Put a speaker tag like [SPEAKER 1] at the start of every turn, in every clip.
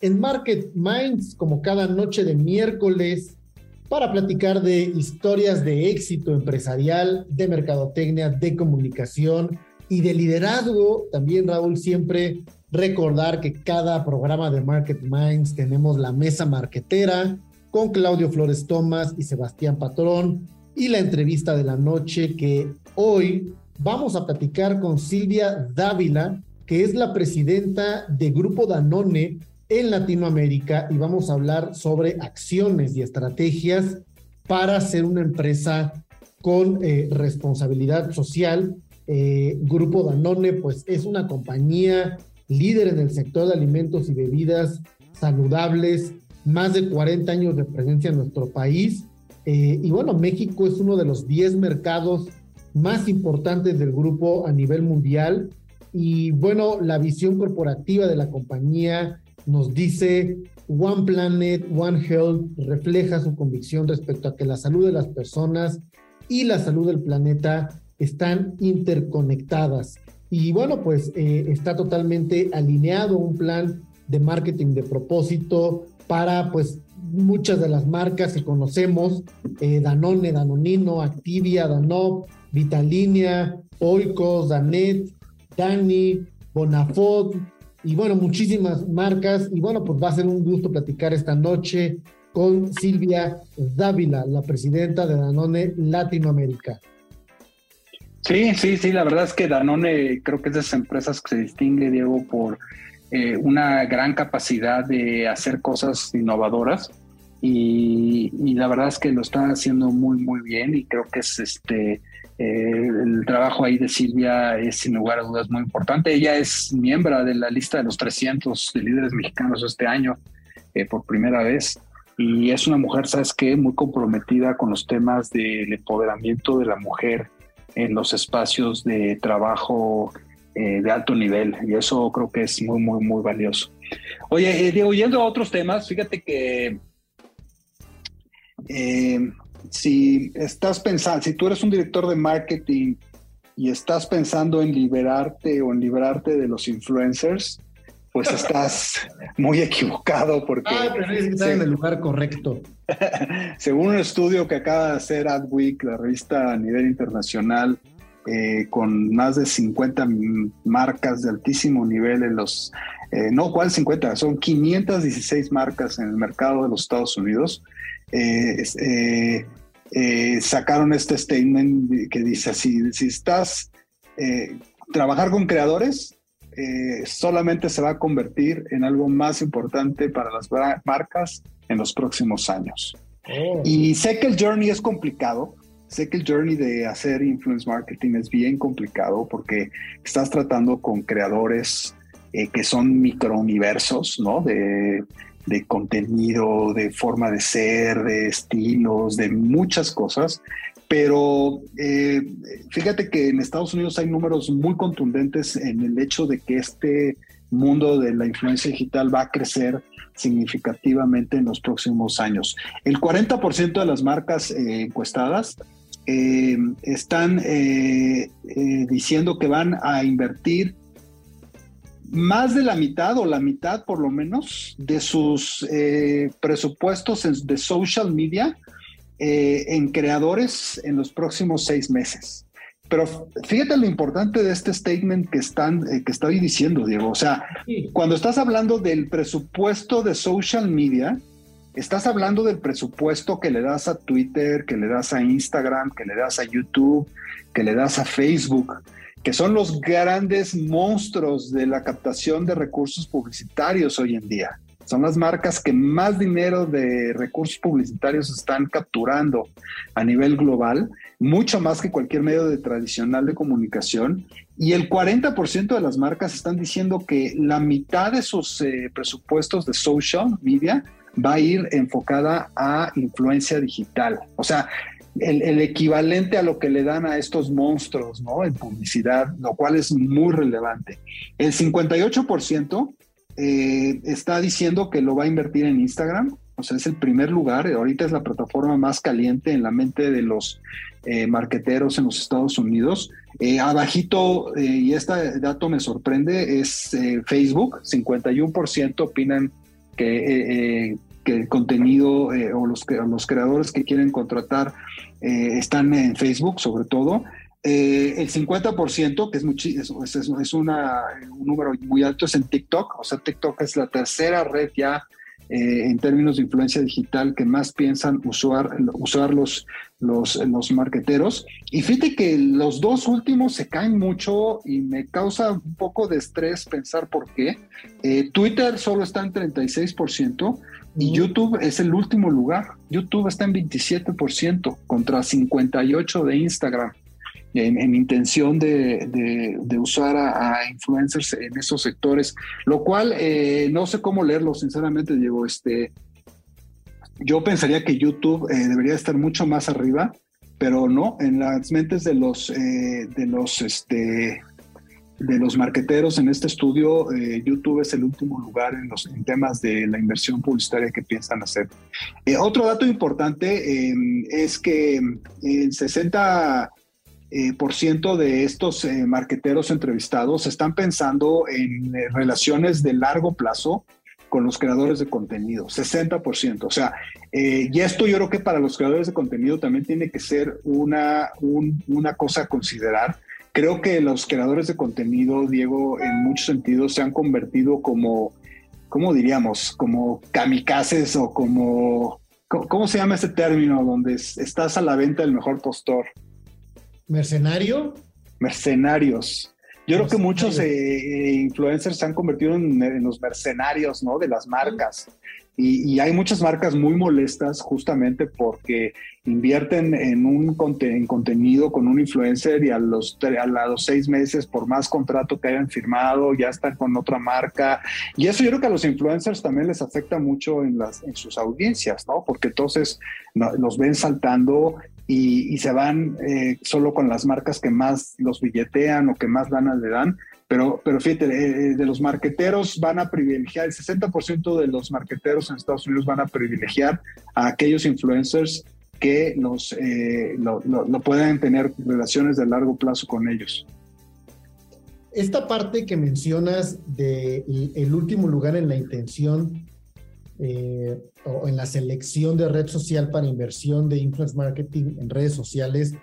[SPEAKER 1] en Market Minds como cada noche de miércoles para platicar de historias de éxito empresarial, de mercadotecnia, de comunicación y de liderazgo. También, Raúl, siempre recordar que cada programa de Market Minds tenemos la mesa marquetera con Claudio Flores Tomás y Sebastián Patrón y la entrevista de la noche que hoy vamos a platicar con Silvia Dávila, que es la presidenta de Grupo Danone en Latinoamérica y vamos a hablar sobre acciones y estrategias para ser una empresa con eh, responsabilidad social. Eh, Grupo Danone, pues es una compañía líder en el sector de alimentos y bebidas saludables, más de 40 años de presencia en nuestro país. Eh, y bueno, México es uno de los 10 mercados más importantes del grupo a nivel mundial. Y bueno, la visión corporativa de la compañía nos dice One Planet, One Health refleja su convicción respecto a que la salud de las personas y la salud del planeta están interconectadas. Y bueno, pues eh, está totalmente alineado un plan de marketing de propósito para pues muchas de las marcas que conocemos, eh, Danone, Danonino, Activia, Danop, Vitalinia, Oikos, Danet, Dani, Bonafont, y bueno, muchísimas marcas. Y bueno, pues va a ser un gusto platicar esta noche con Silvia Dávila, la presidenta de Danone Latinoamérica.
[SPEAKER 2] Sí, sí, sí, la verdad es que Danone creo que es de esas empresas que se distingue, Diego, por eh, una gran capacidad de hacer cosas innovadoras y, la verdad es que lo está haciendo muy, muy bien y creo que es este eh, el trabajo ahí de Silvia es sin lugar a dudas muy importante. Ella es miembro de la lista de los 300 de líderes mexicanos este año eh, por primera vez y es una mujer, ¿sabes qué? Muy comprometida con los temas del empoderamiento de la mujer en los espacios de trabajo eh, de alto nivel y eso creo que es muy, muy, muy valioso. Oye, Diego, yendo a otros temas, fíjate que si estás pensando, si tú eres un director de marketing y estás pensando en liberarte o en librarte de los influencers, pues estás muy equivocado porque...
[SPEAKER 1] Ah, pero es que estás en el lugar correcto.
[SPEAKER 2] Según un estudio que acaba de hacer Adweek, la revista a nivel internacional, eh, con más de 50 marcas de altísimo nivel en los... Eh, no, ¿cuál 50? Son 516 marcas en el mercado de los Estados Unidos. Eh, eh, eh, sacaron este statement que dice así, si estás, trabajar con creadores solamente se va a convertir en algo más importante para las marcas en los próximos años. Oh. Y sé que el journey es complicado, sé que el journey de hacer influence marketing es bien complicado porque estás tratando con creadores que son microuniversos, ¿no? De de contenido, de forma de ser, de estilos, de muchas cosas. Pero eh, fíjate que en Estados Unidos hay números muy contundentes en el hecho de que este mundo de la influencia digital va a crecer significativamente en los próximos años. El 40% de las marcas eh, encuestadas eh, están diciendo que van a invertir más de la mitad o la mitad por lo menos de sus eh, presupuestos de social media eh, en creadores en los próximos seis meses. Pero fíjate lo importante de este statement que, están, eh, que estoy diciendo, Diego. O sea, cuando estás hablando del presupuesto de social media, estás hablando del presupuesto que le das a Twitter, que le das a Instagram, que le das a YouTube, que le das a Facebook que son los grandes monstruos de la captación de recursos publicitarios hoy en día. Son las marcas que más dinero de recursos publicitarios están capturando a nivel global, mucho más que cualquier medio de tradicional de comunicación. Y el 40% de las marcas están diciendo que la mitad de sus eh, presupuestos de social media va a ir enfocada a influencia digital. O sea, el, equivalente a lo que le dan a estos monstruos, ¿no? En publicidad, lo cual es muy relevante. El 58% eh, está diciendo que lo va a invertir en Instagram, o sea, es el primer lugar, ahorita es la plataforma más caliente en la mente de los eh, marqueteros en los Estados Unidos. Eh, abajito, y este dato me sorprende, es Facebook, 51% opinan que que el contenido eh, o los, los creadores que quieren contratar eh, están en Facebook, sobre todo. Eh, el 50%, que es, es, es, es una, un número muy alto, es en TikTok. O sea, TikTok es la tercera red ya en términos de influencia digital que más piensan usar, usar los, los, los marqueteros. Y fíjate que los dos últimos se caen mucho y me causa un poco de estrés pensar por qué. Twitter solo está en 36%, y YouTube es el último lugar. YouTube está en 27% contra 58% de Instagram. En, intención de, usar a, influencers en esos sectores, lo cual eh, no sé cómo leerlo, sinceramente, Diego. Este, yo pensaría que YouTube eh, debería estar mucho más arriba, pero no, en las mentes de los, eh, de los este, de los marqueteros en este estudio, eh, YouTube es el último lugar en los temas de la inversión publicitaria que piensan hacer. Eh, otro dato importante em, es que el 60 eh, por ciento de estos marqueteros entrevistados están pensando en relaciones de largo plazo con los creadores de contenido, 60%. O sea, y esto yo creo que para los creadores de contenido también tiene que ser una, una cosa a considerar Creo que los creadores de contenido, Diego, en muchos sentidos se han convertido como, ¿cómo diríamos? Como kamikazes o como, ¿cómo se llama ese término? Donde estás a la venta del mejor postor.
[SPEAKER 1] ¿Mercenario?
[SPEAKER 2] Mercenarios. Yo creo que muchos eh, eh, influencers se han convertido en, los mercenarios, ¿no? De las marcas. Y, hay muchas marcas muy molestas justamente porque invierten en un en contenido con un influencer y a los, a los seis meses, por más contrato que hayan firmado, ya están con otra marca. Y eso yo creo que a los influencers también les afecta mucho en, las, en sus audiencias, ¿no? Porque entonces los ven saltando y, se van eh, solo con las marcas que más los billetean o que más ganas le dan pero, pero fíjate, eh, de los marqueteros van a privilegiar, el 60% de los marqueteros en Estados Unidos van a privilegiar a aquellos influencers que los, eh, lo, puedan tener relaciones de largo plazo con ellos.
[SPEAKER 1] Esta parte que mencionas de el último lugar en la intención eh, o en la selección de red social para inversión de influence marketing en redes sociales,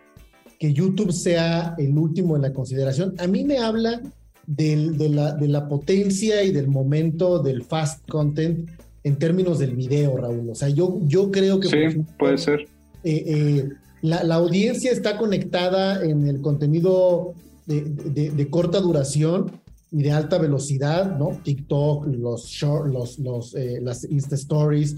[SPEAKER 1] que YouTube sea el último en la consideración, a mí me habla de, la, de la potencia y del momento del fast content en términos del video, Raúl. O sea, yo, yo creo que...
[SPEAKER 2] Sí, puede ser.
[SPEAKER 1] Eh, eh, la, audiencia está conectada en el contenido de, corta duración y de alta velocidad, ¿no? TikTok, los short, los, los, eh, las Insta Stories.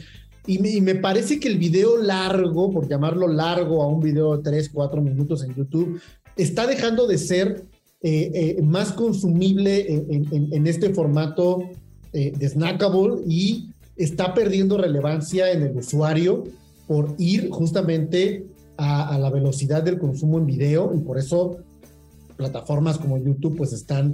[SPEAKER 1] Y me, y me, parece que el video largo, por llamarlo largo a un video de 3, 4 minutos en YouTube, está dejando de ser eh, eh, más consumible en, este formato eh, de snackable y está perdiendo relevancia en el usuario por ir justamente a, la velocidad del consumo en video y por eso plataformas como YouTube pues están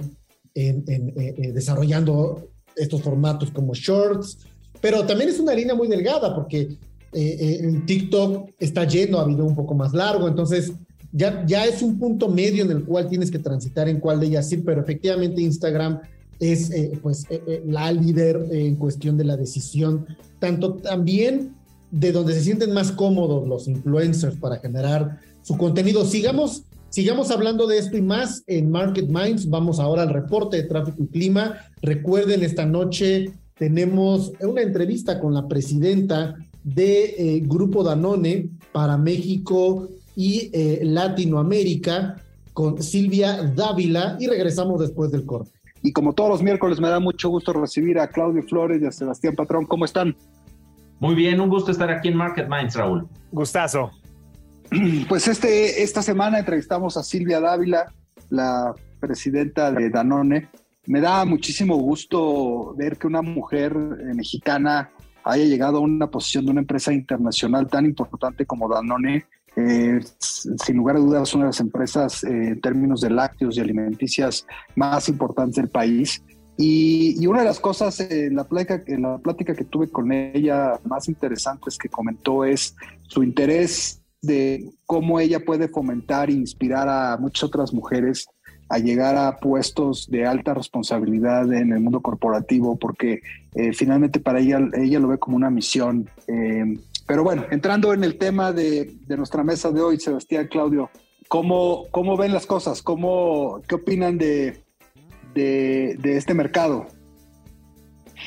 [SPEAKER 1] desarrollando estos formatos como shorts, pero también es una línea muy delgada porque en TikTok está lleno a video un poco más largo, entonces ya, es un punto medio en el cual tienes que transitar en cuál de ellas ir, pero efectivamente Instagram es eh, pues eh, eh, la líder en cuestión de la decisión, tanto también de donde se sienten más cómodos los influencers para generar su contenido. Sigamos, sigamos hablando de esto y más en Market Minds. Vamos ahora al reporte de tráfico y clima. Recuerden, esta noche tenemos una entrevista con la presidenta de Grupo Danone para México y eh, Latinoamérica con Silvia Dávila y regresamos después del corte.
[SPEAKER 2] Y como todos los miércoles, me da mucho gusto recibir a Claudio Flores y a Sebastián Patrón. ¿Cómo están?
[SPEAKER 3] Muy bien, un gusto estar aquí en Market Minds, Raúl.
[SPEAKER 4] Gustazo.
[SPEAKER 2] Pues este, esta semana entrevistamos a Silvia Dávila, la presidenta de Danone. Me da muchísimo gusto ver que una mujer eh, mexicana haya llegado a una posición de una empresa internacional tan importante como Danone. Eh, sin lugar a dudas, una de las empresas eh, en términos de lácteos y alimenticias más importantes del país. Y, una de las cosas en la, plática, la plática que tuve con ella más interesantes que comentó es su interés de cómo ella puede fomentar e inspirar a muchas otras mujeres a llegar a puestos de alta responsabilidad en el mundo corporativo, porque eh, finalmente para ella, ella lo ve como una misión. Pero bueno, entrando en el tema de, nuestra mesa de hoy, Sebastián, Claudio, ¿cómo, cómo ven las cosas? ¿Cómo, ¿Qué opinan de, de, este mercado?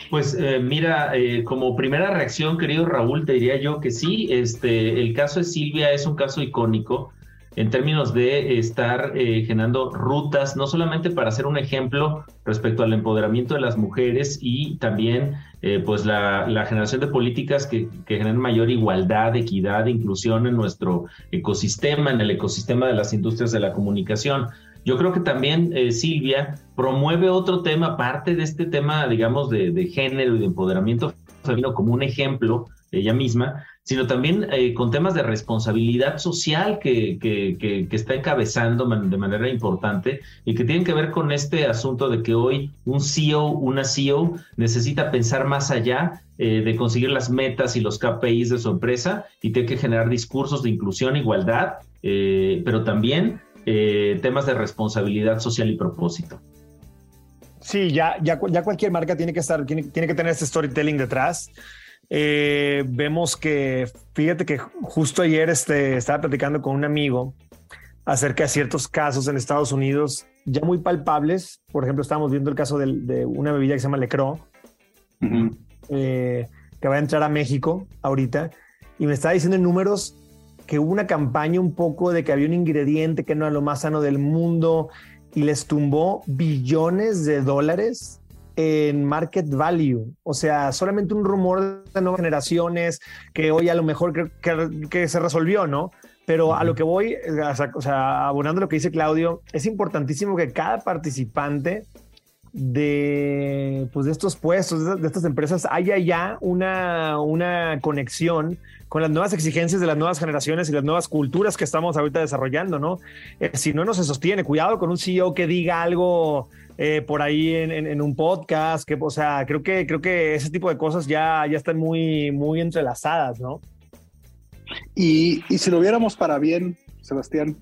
[SPEAKER 3] Pues eh, mira, eh, como primera reacción, querido Raúl, te diría yo que sí, este, el caso de Silvia es un caso icónico en términos de estar eh, generando rutas, no solamente para ser un ejemplo respecto al empoderamiento de las mujeres y también pues la, generación de políticas que, generen mayor igualdad, equidad, inclusión en nuestro ecosistema, en el ecosistema de las industrias de la comunicación. Yo creo que también eh, Silvia promueve otro tema, aparte de este tema, digamos, de, género y de empoderamiento femenino como un ejemplo, ella misma, sino también eh, con temas de responsabilidad social que, que, está encabezando de manera importante y que tienen que ver con este asunto de que hoy un CEO, una CEO necesita pensar más allá eh, de conseguir las metas y los KPIs de su empresa y tiene que generar discursos de inclusión, igualdad, pero también eh, temas de responsabilidad social y propósito.
[SPEAKER 4] Sí, ya, ya, ya cualquier marca tiene que estar, tiene, que tener este storytelling detrás. Eh, vemos que, fíjate que justo ayer este, estaba platicando con un amigo acerca de ciertos casos en Estados Unidos ya muy palpables. Por ejemplo, estábamos viendo el caso de, una bebida que se llama Lecro, eh, que va a entrar a México ahorita, y me estaba diciendo en números que hubo una campaña un poco de que había un ingrediente que no era lo más sano del mundo y les tumbó billones de dólares en market value. O sea, solamente un rumor de nuevas generaciones que hoy a lo mejor que, que, se resolvió, ¿no? Pero a lo que voy, o sea, abonando lo que dice Claudio, es importantísimo que cada participante de, pues de estos puestos, de, estas empresas, haya ya una, una conexión con las nuevas exigencias de las nuevas generaciones y las nuevas culturas que estamos ahorita desarrollando, ¿no? Eh, si no, no se sostiene. Cuidado con un CEO que diga algo eh, por ahí en, un podcast, que, o sea, creo que, creo que ese tipo de cosas ya, ya están muy, muy entrelazadas, ¿no?
[SPEAKER 2] Y, y si lo viéramos para bien, Sebastián,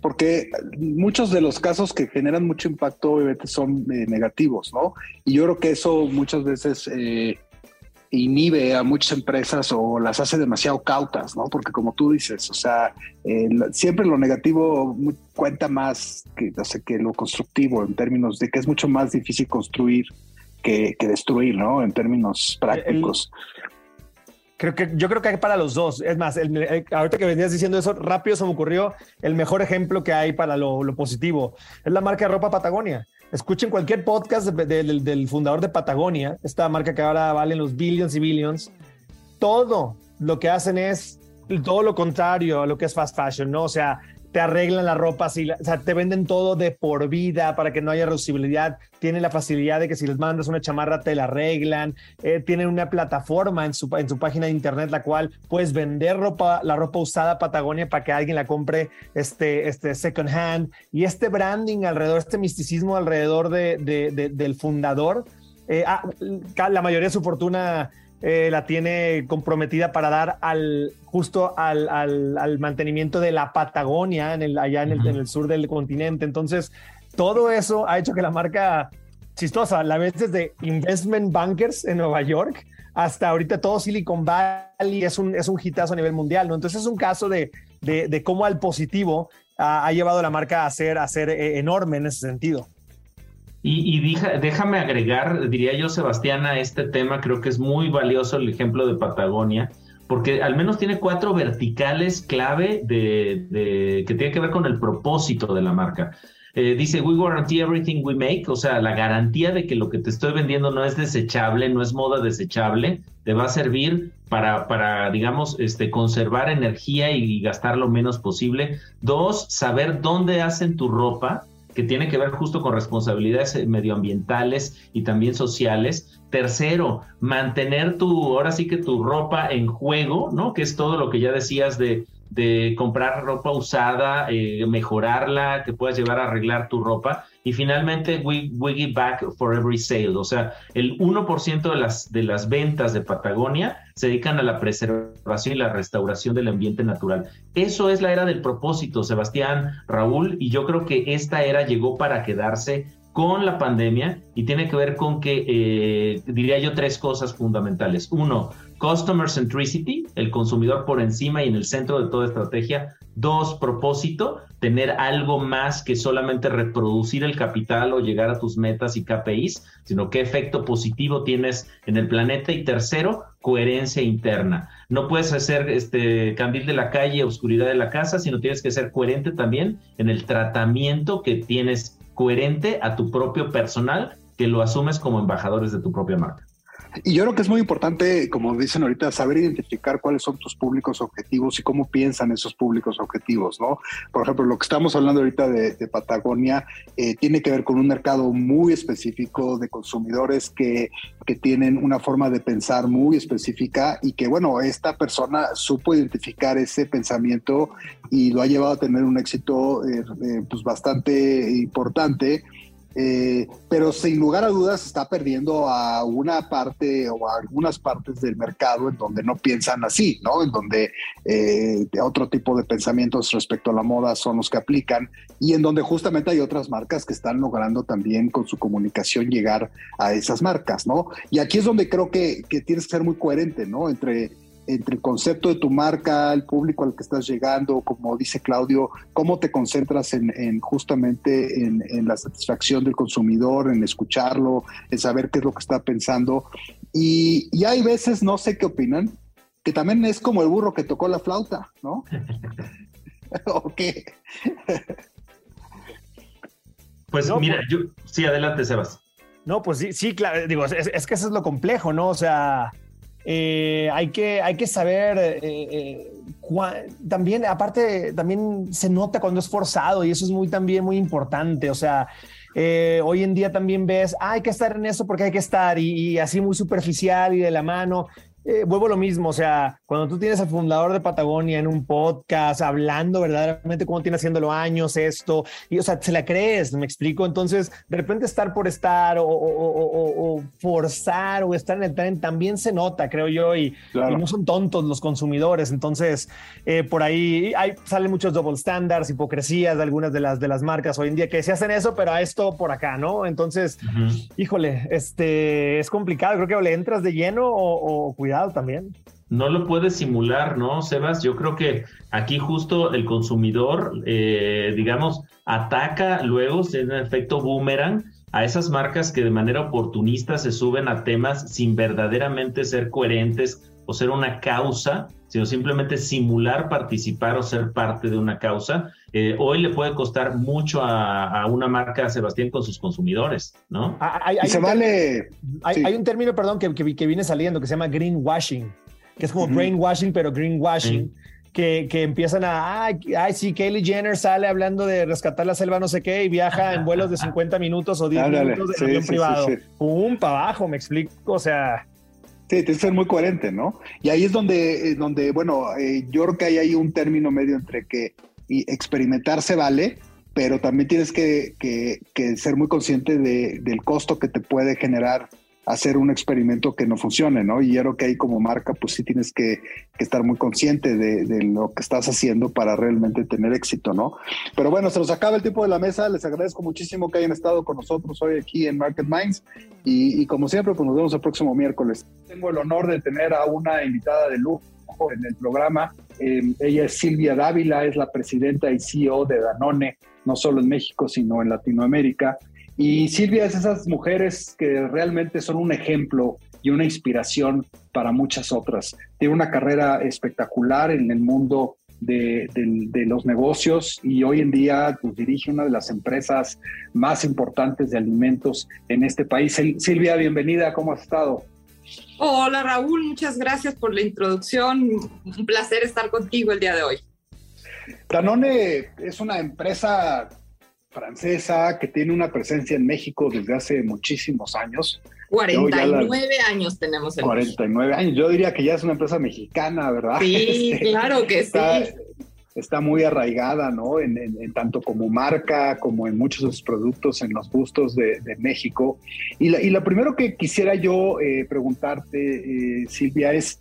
[SPEAKER 2] porque muchos de los casos que generan mucho impacto obviamente son eh, negativos, ¿no? Y yo creo que eso muchas veces eh, inhibe a muchas empresas o las hace demasiado cautas, ¿no? Porque como tú dices, o sea, eh, siempre lo negativo cuenta más que, que lo constructivo en términos de que es mucho más difícil construir que, destruir, ¿no? En términos prácticos.
[SPEAKER 4] Creo que, yo creo que hay para los dos. Es más, ahorita que venías diciendo eso, rápido se me ocurrió el mejor ejemplo que hay para lo, positivo. Es la marca de ropa Patagonia. Escuchen cualquier podcast del fundador de Patagonia, esta marca que ahora vale los billions y billions. Todo lo que hacen es todo lo contrario a lo que es fast fashion, ¿no? O sea, te arreglan la ropa, así, o sea, te venden todo de por vida para que no haya reducibilidad. Tienen la facilidad de que si les mandas una chamarra te la arreglan. Eh, tienen una plataforma en su, en su página de internet la cual puedes vender ropa, la ropa usada Patagonia para que alguien la compre este, este second hand. Y este branding alrededor, este misticismo alrededor de, del fundador. Eh, ah, la mayoría de su fortuna eh, la tiene comprometida para dar al justo al, al, mantenimiento de la Patagonia en el, allá en el, en el, sur del continente. Entonces, todo eso ha hecho que la marca chistosa, la vez desde Investment Bankers en Nueva York hasta ahorita todo Silicon Valley es un, es un hitazo a nivel mundial, ¿no? Entonces es un caso de, de, de cómo al positivo ha, llevado la marca a ser, a ser eh, enorme en ese sentido.
[SPEAKER 3] Y, déjame agregar, diría yo, Sebastián, a este tema, creo que es muy valioso el ejemplo de Patagonia, porque al menos tiene cuatro verticales clave de, que tienen que ver con el propósito de la marca. eh, dice, we guarantee everything we make, o sea, la garantía de que lo que te estoy vendiendo no es desechable, no es moda desechable, te va a servir para, para digamos, este, conservar energía y gastar lo menos posible. Dos, saber dónde hacen tu ropa, que tiene que ver justo con responsabilidades medioambientales y también sociales. Tercero, mantener tu, ahora sí que tu ropa en juego, ¿no? Que es todo lo que ya decías de de comprar ropa usada, eh, mejorarla, que puedas llevar a arreglar tu ropa. Y finalmente, we, give back for every sale. O sea, el 1% de las, de las ventas de Patagonia se dedican a la preservación y la restauración del ambiente natural. Eso es la era del propósito, Sebastián, Raúl, y yo creo que esta era llegó para quedarse con la pandemia y tiene que ver con que, eh, diría yo, tres cosas fundamentales. Uno, Customer Centricity, el consumidor por encima y en el centro de toda estrategia. Dos, propósito, tener algo más que solamente reproducir el capital o llegar a tus metas y KPIs, sino qué efecto positivo tienes en el planeta. Y tercero, coherencia interna. No puedes hacer este candil de la calle, oscuridad de la casa, sino tienes que ser coherente también en el tratamiento que tienes coherente a tu propio personal, que lo asumes como embajadores de tu propia marca.
[SPEAKER 2] Y yo creo que es muy importante, como dicen ahorita, saber identificar cuáles son tus públicos objetivos y cómo piensan esos públicos objetivos, ¿no? Por ejemplo, lo que estamos hablando ahorita de, Patagonia eh, tiene que ver con un mercado muy específico de consumidores que, que tienen una forma de pensar muy específica y que, bueno, esta persona supo identificar ese pensamiento y lo ha llevado a tener un éxito eh, eh, pues bastante importante eh, pero sin lugar a dudas está perdiendo a una parte o a algunas partes del mercado en donde no piensan así, ¿no? En donde eh, otro tipo de pensamientos respecto a la moda son los que aplican y en donde justamente hay otras marcas que están logrando también con su comunicación llegar a esas marcas, ¿no? Y aquí es donde creo que, que tienes que ser muy coherente, ¿no? Entre entre el concepto de tu marca, el público al que estás llegando, como dice Claudio, cómo te concentras en, justamente en, la satisfacción del consumidor, en escucharlo, en saber qué es lo que está pensando. Y, hay veces, no sé qué opinan, que también es como el burro que tocó la flauta, ¿no? ¿O qué?
[SPEAKER 3] Pues mira, yo, sí, adelante, Sebas.
[SPEAKER 4] No, pues sí, sí, claro, digo, es, es que eso es lo complejo, ¿no? O sea, eh, hay, que, hay que saber eh, eh, también, aparte, también se nota cuando es forzado y eso es muy también muy importante. O sea, hoy en día también ves, ah, hay que estar en eso porque hay que estar y, y así muy superficial y de la mano. Eh, vuelvo lo mismo, o sea, cuando tú tienes al fundador de Patagonia en un podcast hablando verdaderamente cómo tiene haciéndolo años esto, y o sea, se la crees, me explico, entonces de repente estar por estar o, forzar o estar en el tren también se nota, creo yo, y, no son tontos los consumidores, entonces eh, por ahí hay, salen muchos double standards, hipocresías de algunas de las, de las marcas hoy en día que se hacen eso, pero a esto por acá, ¿no? Entonces, híjole, este es complicado, creo que o le entras de lleno o cuidado también.
[SPEAKER 3] No lo puedes simular, ¿no, Sebas? Yo creo que aquí justo el consumidor, eh, digamos, ataca luego, en efecto boomerang, a esas marcas que de manera oportunista se suben a temas sin verdaderamente ser coherentes o ser una causa, sino simplemente simular participar o ser parte de una causa. Eh, hoy le puede costar mucho a, una marca, Sebastián, con sus consumidores, ¿no?
[SPEAKER 2] Ah, hay, se vale.
[SPEAKER 4] Hay, un término, perdón, que, que, viene saliendo que se llama greenwashing, que es como brainwashing, pero greenwashing. Que, que, empiezan a, ay, ay, sí, Kylie Jenner sale hablando de rescatar la selva, no sé qué, y viaja en vuelos de 50 minutos o 10 minutos de avión privado. Pum, para abajo, me explico, o sea.
[SPEAKER 2] Sí, tienes que ser muy coherente, ¿no? Y ahí es donde, eh, donde bueno, eh, yo creo que hay ahí un término medio entre que experimentar se vale, pero también tienes que, ser muy consciente del costo que te puede generar hacer un experimento que no funcione, ¿no? Y yo creo que ahí como marca, pues sí tienes que, estar muy consciente de, lo que estás haciendo para realmente tener éxito, ¿no? Pero bueno, se nos acaba el tiempo de la mesa. Les agradezco muchísimo que hayan estado con nosotros hoy aquí en Market Minds. Y, como siempre, pues nos vemos el próximo miércoles. Tengo el honor de tener a una invitada de lujo en el programa. Eh, ella es Silvia Dávila, es la presidenta y CEO de Danone, no solo en México, sino en Latinoamérica. Y Silvia es esas mujeres que realmente son un ejemplo y una inspiración para muchas otras. Tiene una carrera espectacular en el mundo de, los negocios y hoy en día pues, dirige una de las empresas más importantes de alimentos en este país. Silvia, bienvenida, ¿cómo has estado?
[SPEAKER 5] Hola Raúl, muchas gracias por la introducción. Un placer estar contigo el día de hoy.
[SPEAKER 2] Danone es una empresa francesa que tiene una presencia en México desde hace muchísimos años.
[SPEAKER 5] 49 años tenemos
[SPEAKER 2] en 49 años. Yo diría que ya es una empresa mexicana, ¿verdad?
[SPEAKER 5] Sí, este, claro que sí.
[SPEAKER 2] Está muy arraigada, ¿no? En, tanto como marca, como en muchos de sus productos, en los gustos de, México. Y, la, y lo primero que quisiera yo eh, preguntarte, eh, Silvia, es,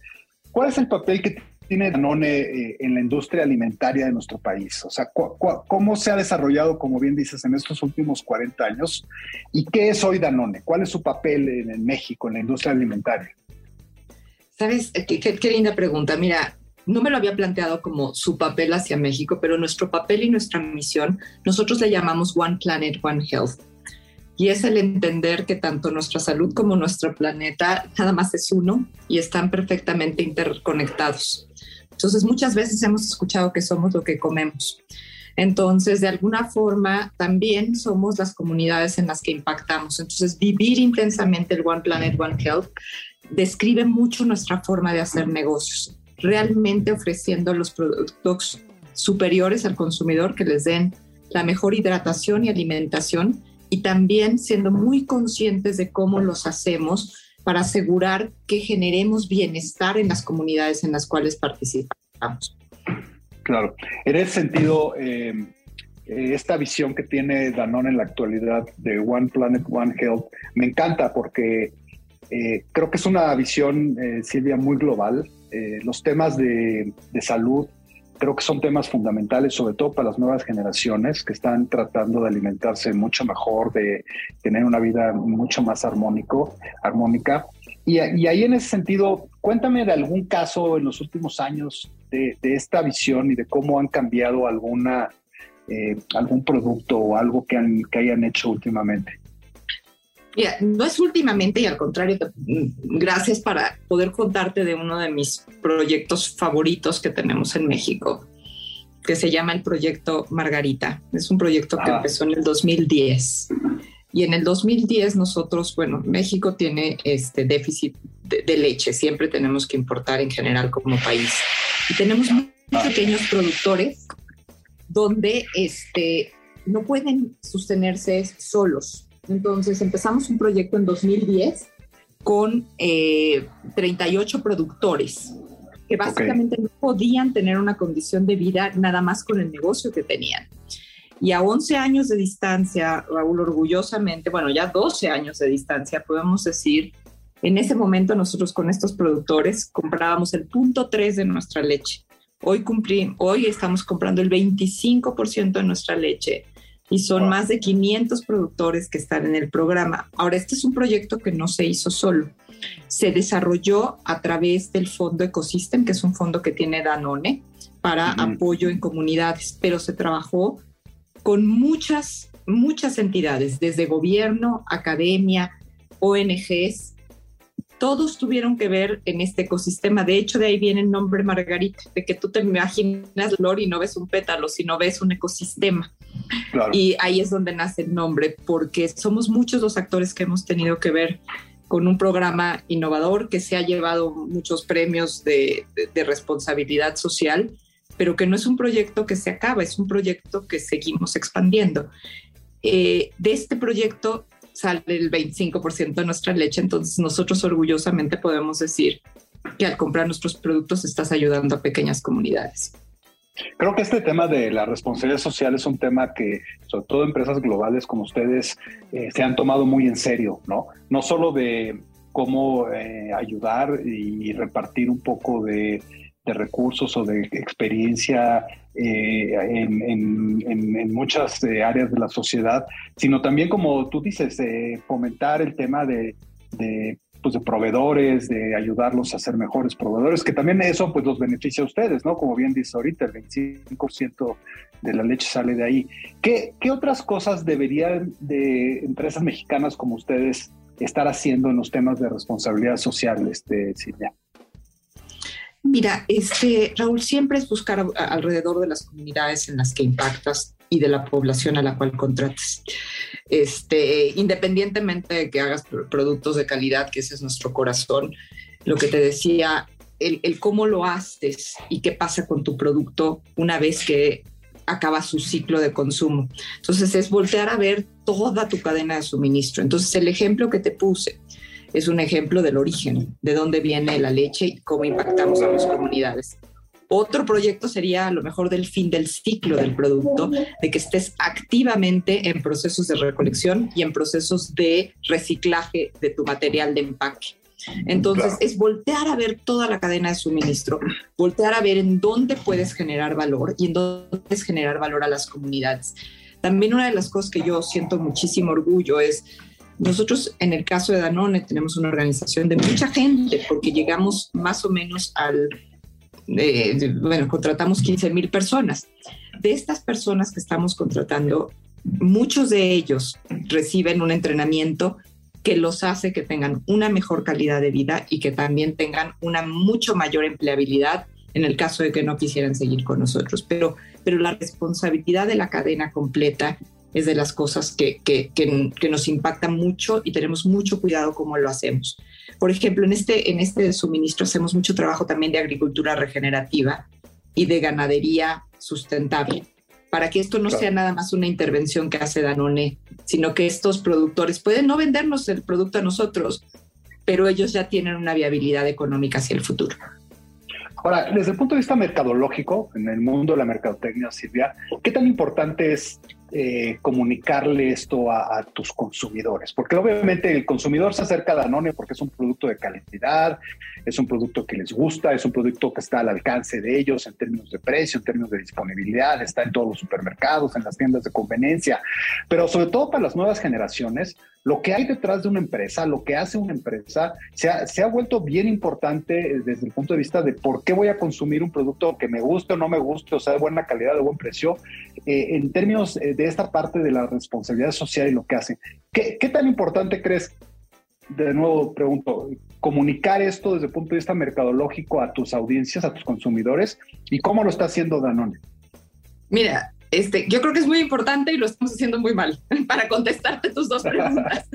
[SPEAKER 2] ¿cuál es el papel que tiene Danone eh, en la industria alimentaria de nuestro país? O sea, ¿cómo se ha desarrollado, como bien dices, en estos últimos 40 años? ¿Y qué es hoy Danone? ¿Cuál es su papel en, México, en la industria alimentaria?
[SPEAKER 5] Sabes, qué, qué, linda pregunta. Mira, no me lo había planteado como su papel hacia México, pero nuestro papel y nuestra misión, nosotros le llamamos One Planet, One Health. Y es el entender que tanto nuestra salud como nuestro planeta nada más es uno y están perfectamente interconectados. Entonces, muchas veces hemos escuchado que somos lo que comemos. Entonces, de alguna forma, también somos las comunidades en las que impactamos. Entonces, vivir intensamente el One Planet, One Health describe mucho nuestra forma de hacer negocios, realmente ofreciendo los productos superiores al consumidor que les den la mejor hidratación y alimentación y también siendo muy conscientes de cómo los hacemos para asegurar que generemos bienestar en las comunidades en las cuales participamos.
[SPEAKER 2] Claro, en ese sentido, eh, eh, esta visión que tiene Danone en la actualidad de One Planet, One Health, me encanta porque eh, creo que es una visión, Silvia, muy global. los temas de, de salud creo que son temas fundamentales, sobre todo para las nuevas generaciones que están tratando de alimentarse mucho mejor, de tener una vida mucho más armónico, armónica. Y, ahí en ese sentido, cuéntame de algún caso en los últimos años de, esta visión y de cómo han cambiado alguna, eh, algún producto o algo que, han, que hayan hecho últimamente.
[SPEAKER 5] Mira, no es últimamente y al contrario, gracias para poder contarte de uno de mis proyectos favoritos que tenemos en México, que se llama el proyecto Margarita. Es un proyecto que ah. empezó en el 2010. Y en el 2010 nosotros, bueno, México tiene este déficit de, leche, siempre tenemos que importar en general como país. Y tenemos muy ah. pequeños productores donde este, no pueden sostenerse solos entonces empezamos un proyecto en 2010 con 38 eh, productores que básicamente no podían tener una condición de vida nada más con el negocio que tenían. Y a 11 años de distancia, Raúl, orgullosamente, bueno, ya 12 años de distancia, podemos decir, en ese momento nosotros con estos productores comprábamos el punto 3 de nuestra leche. Hoy, hoy estamos comprando el 25% de nuestra leche y son más de 500 productores que están en el programa. Ahora, este es un proyecto que no se hizo solo. Se desarrolló a través del Fondo Ecosystem, que es un fondo que tiene Danone para apoyo en comunidades, pero se trabajó con muchas, muchas entidades, desde gobierno, academia, ONGs, todos tuvieron que ver en este ecosistema. De hecho, de ahí viene el nombre Margarita, de que tú te imaginas flor y no ves un pétalo, sino ves un ecosistema. Y ahí es donde nace el nombre, porque somos muchos los actores que hemos tenido que ver con un programa innovador que se ha llevado muchos premios de, responsabilidad social, pero que no es un proyecto que se acaba, es un proyecto que seguimos expandiendo. Eh, de este proyecto sale el 25% de nuestra leche, entonces nosotros orgullosamente podemos decir que al comprar nuestros productos estás ayudando a pequeñas comunidades.
[SPEAKER 2] Creo que este tema de la responsabilidad social es un tema que, sobre todo empresas globales como ustedes, eh, se han tomado muy en serio, ¿no? No solo de cómo eh, ayudar y repartir un poco de, recursos o de experiencia eh, en, muchas áreas de la sociedad, sino también, como tú dices, fomentar el tema de pues, de proveedores, de ayudarlos a ser mejores proveedores, que también eso pues los beneficia a ustedes, ¿no? Como bien dice ahorita, el 25% de la leche sale de ahí. ¿Qué, ¿Qué otras cosas deberían de empresas mexicanas como ustedes estar haciendo en los temas de responsabilidad social, este, Silvia?
[SPEAKER 5] Mira, este, Raúl, siempre es buscar alrededor de las comunidades en las que impactas y de la población a la cual contratas. Este, independientemente de que hagas productos de calidad, que ese es nuestro corazón, lo que te decía, el, el cómo lo haces y qué pasa con tu producto una vez que acaba su ciclo de consumo. Entonces es voltear a ver toda tu cadena de suministro. Entonces el ejemplo que te puse es un ejemplo del origen, de dónde viene la leche y cómo impactamos a las comunidades. Otro proyecto sería a lo mejor del fin del ciclo del producto, de que estés activamente en procesos de recolección y en procesos de reciclaje de tu material de empaque. Entonces, es voltear a ver toda la cadena de suministro, voltear a ver en dónde puedes generar valor y en dónde puedes generar valor a las comunidades. También una de las cosas que yo siento muchísimo orgullo es, nosotros en el caso de Danone tenemos una organización de mucha gente porque llegamos más o menos al, eh, bueno, contratamos 15 mil personas. De estas personas que estamos contratando, muchos de ellos reciben un entrenamiento que los hace que tengan una mejor calidad de vida y que también tengan una mucho mayor empleabilidad en el caso de que no quisieran seguir con nosotros. Pero, pero la responsabilidad de la cadena completa es de las cosas que, que, que, nos impactan mucho y tenemos mucho cuidado cómo lo hacemos. Por ejemplo, en este, en este suministro hacemos mucho trabajo también de agricultura regenerativa y de ganadería sustentable para que esto no sea nada más una intervención que hace Danone, sino que estos productores pueden no vendernos el producto a nosotros, pero ellos ya tienen una viabilidad económica hacia el futuro.
[SPEAKER 2] Ahora, desde el punto de vista mercadológico, en el mundo de la mercadotecnia, Silvia, ¿qué tan importante es eh, comunicarle esto a, tus consumidores? Porque obviamente el consumidor se acerca a Danone porque es un producto de calidad, es un producto que les gusta, es un producto que está al alcance de ellos en términos de precio, en términos de disponibilidad, está en todos los supermercados, en las tiendas de conveniencia, pero sobre todo para las nuevas generaciones, lo que hay detrás de una empresa, lo que hace una empresa, se ha, se ha vuelto bien importante desde el punto de vista de por qué voy a consumir un producto que me guste o no me guste, o sea, de buena calidad, de buen precio, eh, en términos eh, de esta parte de la responsabilidad social y lo que hace. ¿Qué, qué tan importante crees de nuevo pregunto, comunicar esto desde el punto de vista mercadológico a tus audiencias, a tus consumidores, y cómo lo está haciendo Danone?
[SPEAKER 5] Mira, este, yo creo que es muy importante y lo estamos haciendo muy mal para contestarte tus dos preguntas.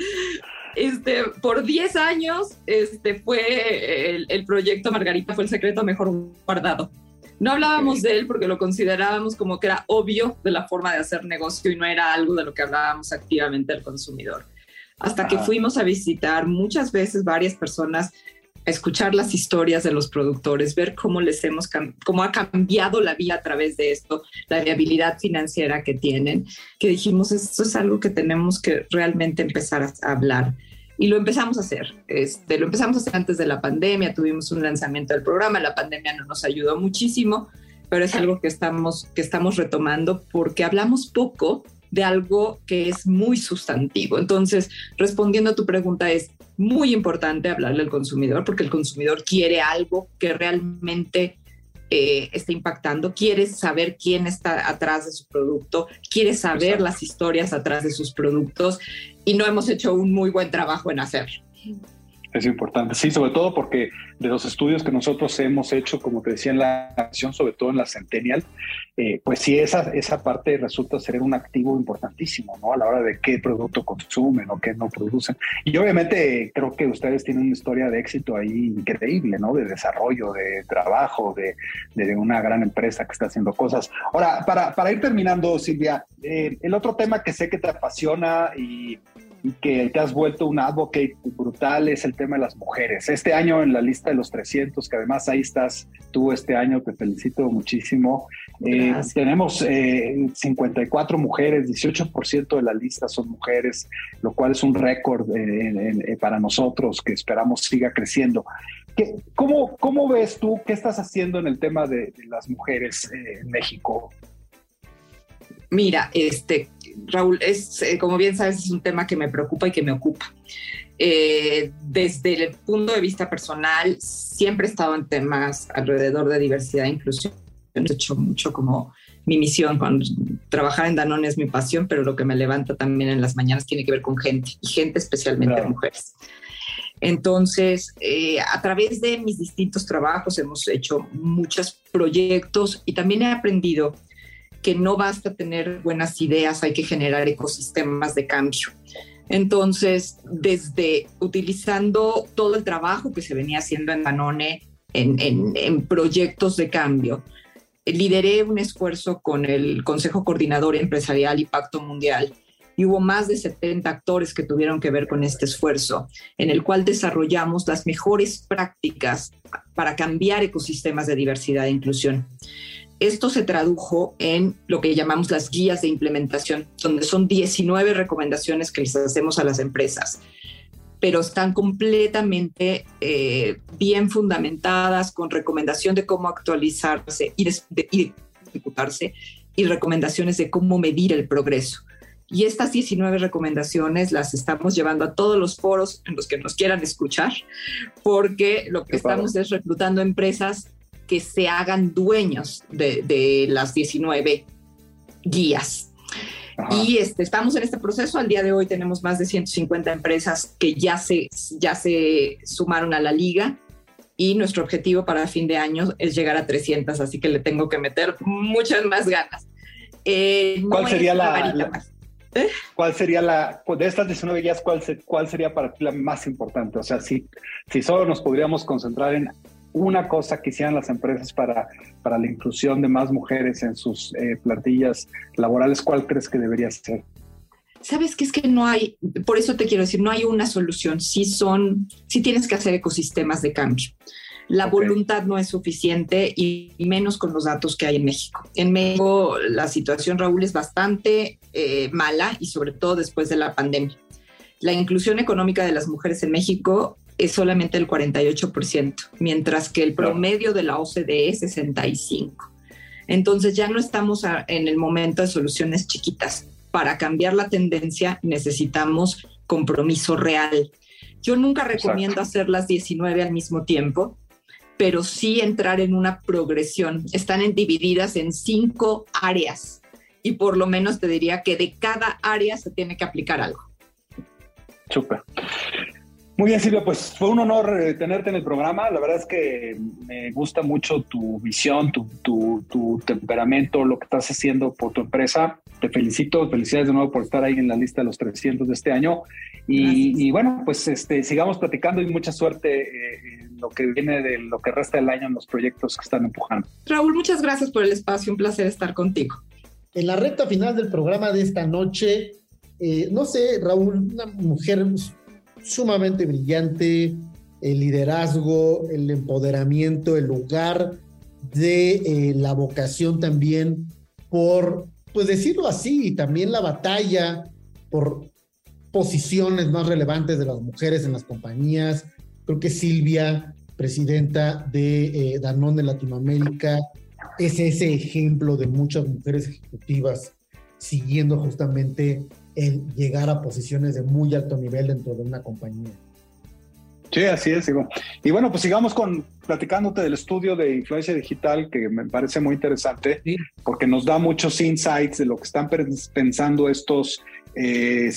[SPEAKER 5] Este, por 10 años este, fue el, el, proyecto Margarita fue el secreto mejor guardado. No hablábamos de él porque lo considerábamos como que era obvio de la forma de hacer negocio y no era algo de lo que hablábamos activamente al consumidor hasta que fuimos a visitar muchas veces varias personas escuchar las historias de los productores, ver cómo les hemos cómo ha cambiado la vida a través de esto, la viabilidad financiera que tienen, que dijimos esto es algo que tenemos que realmente empezar a hablar y lo empezamos a hacer. Este, lo empezamos a hacer antes de la pandemia, tuvimos un lanzamiento del programa, la pandemia no nos ayudó muchísimo, pero es algo que estamos que estamos retomando porque hablamos poco de algo que es muy sustantivo. Entonces, respondiendo a tu pregunta, es muy importante hablarle al consumidor porque el consumidor quiere algo que realmente eh, está impactando, quiere saber quién está atrás de su producto, quiere saber las historias atrás de sus productos y no hemos hecho un muy buen trabajo en hacerlo.
[SPEAKER 2] Es importante, sí, sobre todo porque de los estudios que nosotros hemos hecho, como te decía en la acción, sobre todo en la Centennial, eh, pues sí, esa, esa parte resulta ser un activo importantísimo, ¿no? A la hora de qué producto consumen o qué no producen. Y obviamente creo que ustedes tienen una historia de éxito ahí increíble, ¿no? De desarrollo, de trabajo, de, de una gran empresa que está haciendo cosas. Ahora, para, para ir terminando, Silvia, eh, el otro tema que sé que te apasiona y que te has vuelto un advocate brutal es el tema de las mujeres. Este año en la lista de los 300, que además ahí estás tú este año, te felicito muchísimo. Eh, tenemos 54 eh, mujeres, 18% de la lista son mujeres, lo cual es un récord eh, para nosotros que esperamos siga creciendo. ¿Qué, cómo, ¿Cómo ves tú qué estás haciendo en el tema de, de las mujeres en México?
[SPEAKER 5] Mira, este, Raúl, es, eh, como bien sabes, es un tema que me preocupa y que me ocupa. Eh, desde el punto de vista personal, siempre he estado en temas alrededor de diversidad e inclusión. He hecho mucho como mi misión, cuando trabajar en Danone es mi pasión, pero lo que me levanta también en las mañanas tiene que ver con gente, y gente especialmente mujeres. Entonces, eh, a través de mis distintos trabajos hemos hecho muchos proyectos y también he aprendido que no basta tener buenas ideas, hay que generar ecosistemas de cambio. Entonces, desde utilizando todo el trabajo que se venía haciendo en Danone en, en proyectos de cambio, lideré un esfuerzo con el Consejo Coordinador Empresarial y Pacto Mundial y hubo más de 70 actores que tuvieron que ver con este esfuerzo, en el cual desarrollamos las mejores prácticas para cambiar ecosistemas de diversidad e inclusión. Esto se tradujo en lo que llamamos las guías de implementación, donde son 19 recomendaciones que les hacemos a las empresas, pero están completamente eh, bien fundamentadas con recomendación de cómo actualizarse y, y ejecutarse y recomendaciones de cómo medir el progreso. Y estas 19 recomendaciones las estamos llevando a todos los foros en los que nos quieran escuchar, porque lo que estamos es reclutando empresas que se hagan dueños de, las 19 guías. Y este, estamos en este proceso. Al día de hoy tenemos más de 150 empresas que ya se, ya se sumaron a la liga y nuestro objetivo para fin de año es llegar a 300, así que le tengo que meter muchas más ganas.
[SPEAKER 2] Eh, ¿Cuál sería la, ¿Eh? ¿Cuál sería la, de estas 19 guías, cuál, cuál sería para ti la más importante? O sea, si, si solo nos podríamos concentrar en una cosa que hicieran las empresas para, para la inclusión de más mujeres en sus eh, plantillas laborales, ¿cuál crees que debería ser?
[SPEAKER 5] Sabes que es que no hay, por eso te quiero decir, no hay una solución. Sí son, sí tienes que hacer ecosistemas de cambio. La voluntad no es suficiente y menos con los datos que hay en México. En México la situación, Raúl, es bastante eh, mala y sobre todo después de la pandemia. La inclusión económica de las mujeres en México es solamente el 48%, mientras que el promedio de la OCDE es 65%. Entonces ya no estamos en el momento de soluciones chiquitas. Para cambiar la tendencia necesitamos compromiso real. Yo nunca recomiendo hacer las 19 al mismo tiempo, pero sí entrar en una progresión. Están divididas en cinco áreas y por lo menos te diría que de cada área se tiene que aplicar algo.
[SPEAKER 2] Súper. Muy bien, Silvia, pues fue un honor eh, tenerte en el programa. La verdad es que me gusta mucho tu visión, tu, tu, temperamento, lo que estás haciendo por tu empresa. Te felicito, felicidades de nuevo por estar ahí en la lista de los 300 de este año. Y, bueno, pues este, sigamos platicando y mucha suerte eh, en lo que viene de lo que resta del año en los proyectos que están empujando.
[SPEAKER 5] Raúl, muchas gracias por el espacio, un placer estar contigo.
[SPEAKER 1] En la recta final del programa de esta noche, eh, no sé, Raúl, una mujer sumamente brillante, el liderazgo, el empoderamiento, el lugar de eh, la vocación también por, pues decirlo así, y también la batalla por posiciones más relevantes de las mujeres en las compañías. Creo que Silvia, presidenta de eh, Danone Latinoamérica, es ese ejemplo de muchas mujeres ejecutivas siguiendo justamente en llegar a posiciones de muy alto nivel dentro de una compañía.
[SPEAKER 2] Sí, así es. Y bueno, pues sigamos con platicándote del estudio de influencia digital que me parece muy interesante porque nos da muchos insights de lo que están pensando estos eh,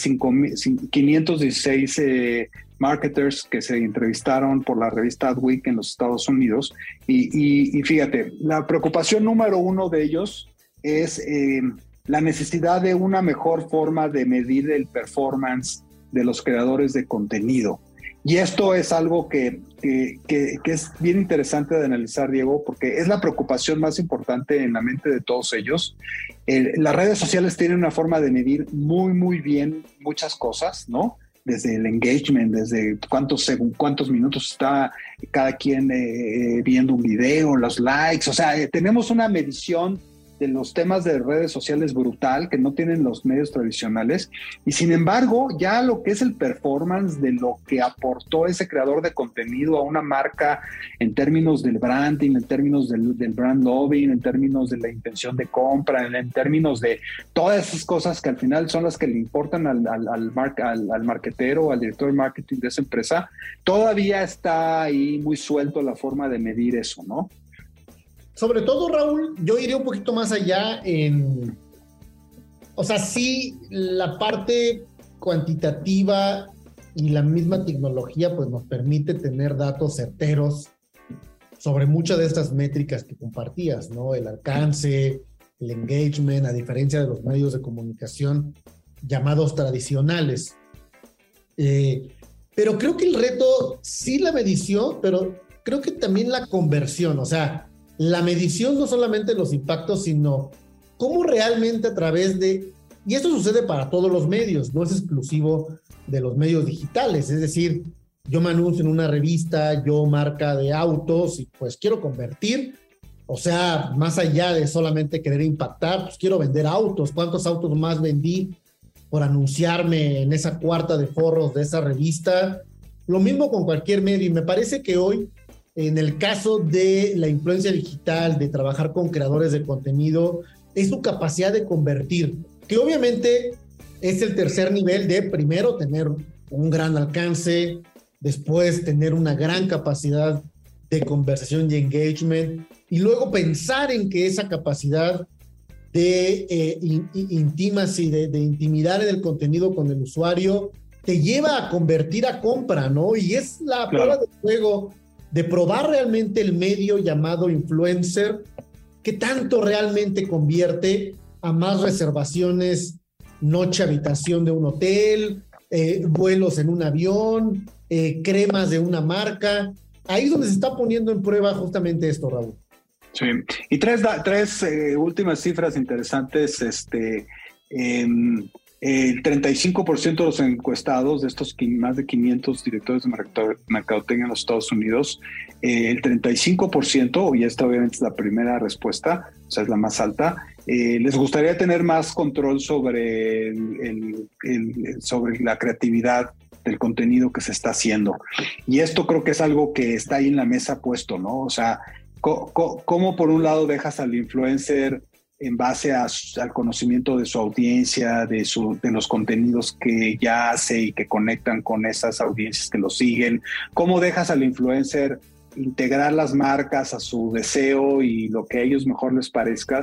[SPEAKER 2] 516 eh, marketers que se entrevistaron por la revista Adweek en los Estados Unidos. Y, y, fíjate, la preocupación número uno de ellos es eh, la necesidad de una mejor forma de medir el performance de los creadores de contenido. Y esto es algo que, que, es bien interesante de analizar, Diego, porque es la preocupación más importante en la mente de todos ellos. las redes sociales tienen una forma de medir muy, muy bien muchas cosas, ¿no? Desde el engagement, desde cuántos, cuántos minutos está cada quien eh, viendo un video, los likes, o sea, eh, tenemos una medición de los temas de redes sociales brutal que no tienen los medios tradicionales y sin embargo ya lo que es el performance de lo que aportó ese creador de contenido a una marca en términos del branding, en términos del, brand lobbying, en términos de la intención de compra, en, términos de todas esas cosas que al final son las que le importan al, al, al, al, al marketero, al director de marketing de esa empresa, todavía está ahí muy suelto la forma de medir eso, ¿no?
[SPEAKER 1] Sobre todo, Raúl, yo iría un poquito más allá en, o sea, sí, la parte cuantitativa y la misma tecnología pues nos permite tener datos certeros sobre muchas de estas métricas que compartías, ¿no? El alcance, el engagement, a diferencia de los medios de comunicación llamados tradicionales. Eh, pero creo que el reto, sí la medición, pero creo que también la conversión, o sea, la medición no solamente los impactos, sino cómo realmente a través de, y esto sucede para todos los medios, no es exclusivo de los medios digitales, es decir, yo me anuncio en una revista, yo marca de autos y pues quiero convertir, o sea, más allá de solamente querer impactar, pues quiero vender autos, ¿cuántos autos más vendí por anunciarme en esa cuarta de forros de esa revista? Lo mismo con cualquier medio y me parece que hoy en el caso de la influencia digital, de trabajar con creadores de contenido, es su capacidad de convertir, que obviamente es el tercer nivel de primero tener un gran alcance, después tener una gran capacidad de conversación y engagement, y luego pensar en que esa capacidad de eh, intimacy, de, de intimidar en el contenido con el usuario, te lleva a convertir a compra, ¿no? Y es la prueba de juego de probar realmente el medio llamado influencer, que tanto realmente convierte a más reservaciones, noche habitación de un hotel, eh, vuelos en un avión, eh, cremas de una marca. Ahí es donde se está poniendo en prueba justamente esto, Raúl.
[SPEAKER 2] Sí, y tres, tres eh, últimas cifras interesantes. Este, el 35% de los encuestados, de estos más de 500 directores de mercadotecnia en los Estados Unidos, eh, el 35%, y esta obviamente es la primera respuesta, o sea, es la más alta, eh, les gustaría tener más control sobre, el, sobre la creatividad del contenido que se está haciendo. Y esto creo que es algo que está ahí en la mesa puesto, ¿no? O sea, ¿cómo por un lado dejas al influencer en base al conocimiento de su audiencia, de, su, de los contenidos que ya hace y que conectan con esas audiencias que lo siguen. ¿Cómo dejas al influencer integrar las marcas a su deseo y lo que a ellos mejor les parezca,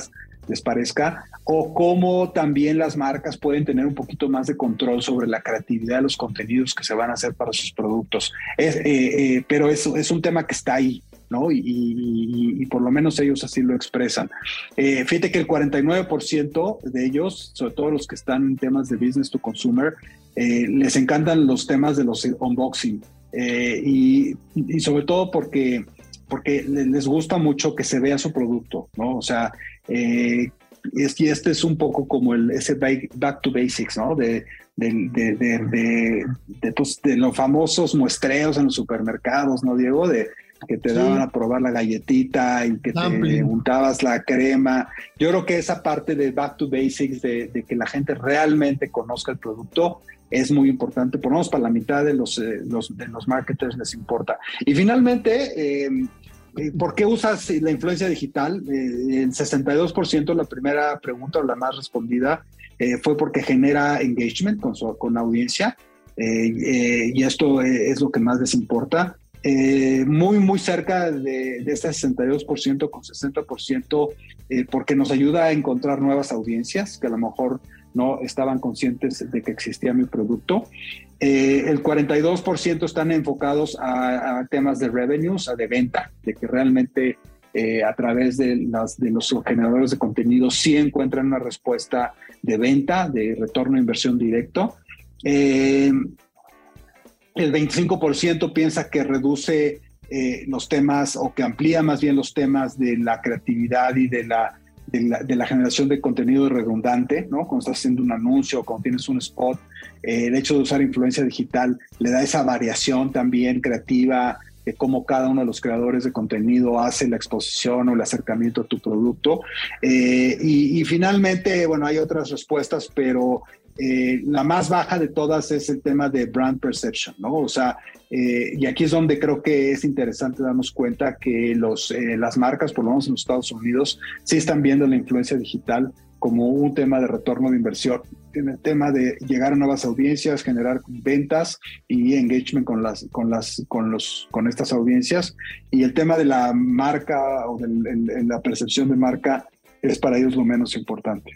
[SPEAKER 2] les parezca, o cómo también las marcas pueden tener un poquito más de control sobre la creatividad de los contenidos que se van a hacer para sus productos. Eh, eh, pero eso es un tema que está ahí. Y, por lo menos ellos así lo expresan. Eh, fíjate que el 49% de ellos, sobre todo los que están en temas de business to consumer, eh, les encantan los temas de los unboxing. Eh, y, sobre todo porque, porque les gusta mucho que se vea su producto, ¿no? O sea, y este es un poco como el, ese back to basics, ¿no? De, de, de, de, pues, de, los famosos muestreos en los supermercados, ¿no, Diego? De, que te daban a probar la galletita y que te untabas la crema. Yo creo que esa parte de back to basics, de, que la gente realmente conozca el producto, es muy importante, por lo menos para la mitad de los, eh, de los marketers les importa. Y finalmente, em, eh, ¿por qué usas la influencia digital? Eh, el 62%, la primera pregunta o la más respondida, fue porque genera engagement con, su, con la audiencia. y esto es lo que más les importa. Eh, muy, muy cerca de, de este 62% con 60%, eh, porque nos ayuda a encontrar nuevas audiencias que a lo mejor no estaban conscientes de que existía mi producto. Eh, el 42% están enfocados a, temas de revenues, a de venta, de que realmente a través de, las, de los generadores de contenido sí encuentran una respuesta de venta, de retorno a inversión directo. El 25% piensa que reduce eh, los temas o que amplía más bien los temas de la creatividad y de la, de la, generación de contenido redundante, ¿no? Cuando estás haciendo un anuncio cuando tienes un spot, eh, el hecho de usar influencia digital le da esa variación también creativa de cómo cada uno de los creadores de contenido hace la exposición o el acercamiento a tu producto. Eh, y, y, finalmente, bueno, hay otras respuestas, pero eh, la más baja de todas es el tema de brand perception, ¿no? O sea, eh, y aquí es donde creo que es interesante darnos cuenta que los, eh, las marcas, por lo menos en los Estados Unidos, sí están viendo la influencia digital como un tema de retorno de inversión, en el tema de llegar a nuevas audiencias, generar ventas y engagement con las, con las, con los, con estas audiencias. Y el tema de la marca o de la percepción de marca es para ellos lo menos importante.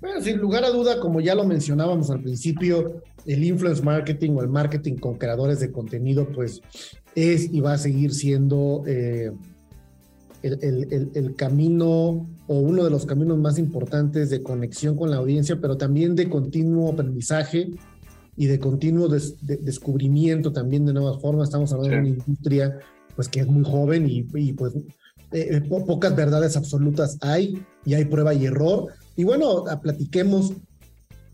[SPEAKER 1] Bueno, sin lugar a duda, como ya lo mencionábamos al principio, el influence marketing o el marketing con creadores de contenido, pues es y va a seguir siendo eh, el, camino o uno de los caminos más importantes de conexión con la audiencia, pero también de continuo aprendizaje y de continuo descubrimiento también de nuevas formas. Estamos hablando de una industria pues que es muy joven y, pues eh, pocas verdades absolutas hay y hay prueba y error. Y bueno, platiquemos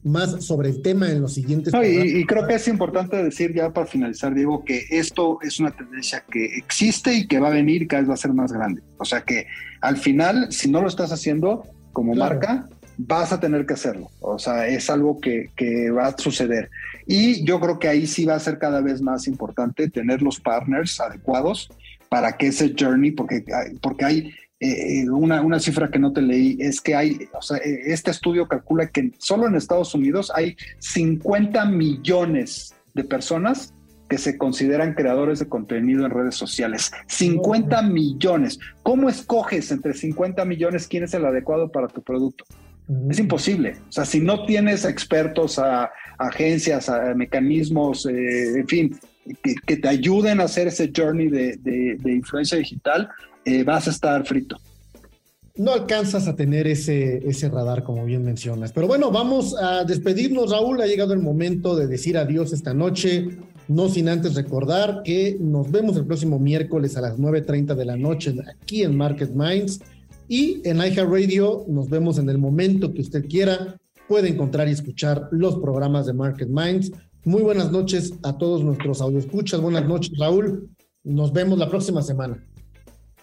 [SPEAKER 1] más sobre el tema en los siguientes.
[SPEAKER 2] y, creo que es importante decir ya para finalizar, Diego, que esto es una tendencia que existe y que va a venir y cada vez va a ser más grande. O sea que al final, si no lo estás haciendo como marca, vas a tener que hacerlo. O sea, es algo que, que, va a suceder. Y yo creo que ahí sí va a ser cada vez más importante tener los partners adecuados para que ese journey, porque, porque hay eh, eh, una, una, cifra que no te leí es que hay, o sea, eh, este estudio calcula que solo en Estados Unidos hay 50 millones de personas que se consideran creadores de contenido en redes sociales. 50 millones. ¿Cómo escoges entre 50 millones quién es el adecuado para tu producto? Es imposible. O sea, si no tienes expertos, a, agencias, a, mecanismos, en fin, que, te ayuden a hacer ese journey de, de influencia digital, eh, vas a estar frito.
[SPEAKER 1] No alcanzas a tener ese, ese radar, como bien mencionas. Pero bueno, vamos a despedirnos, Raúl. Ha llegado el momento de decir adiós esta noche. No sin antes recordar que nos vemos el próximo miércoles a las 9.30 de la noche aquí en Market Minds. Y en Radio nos vemos en el momento que usted quiera. Puede encontrar y escuchar los programas de Market Minds. Muy buenas noches a todos nuestros escuchas Buenas noches, Raúl. Nos vemos la próxima semana.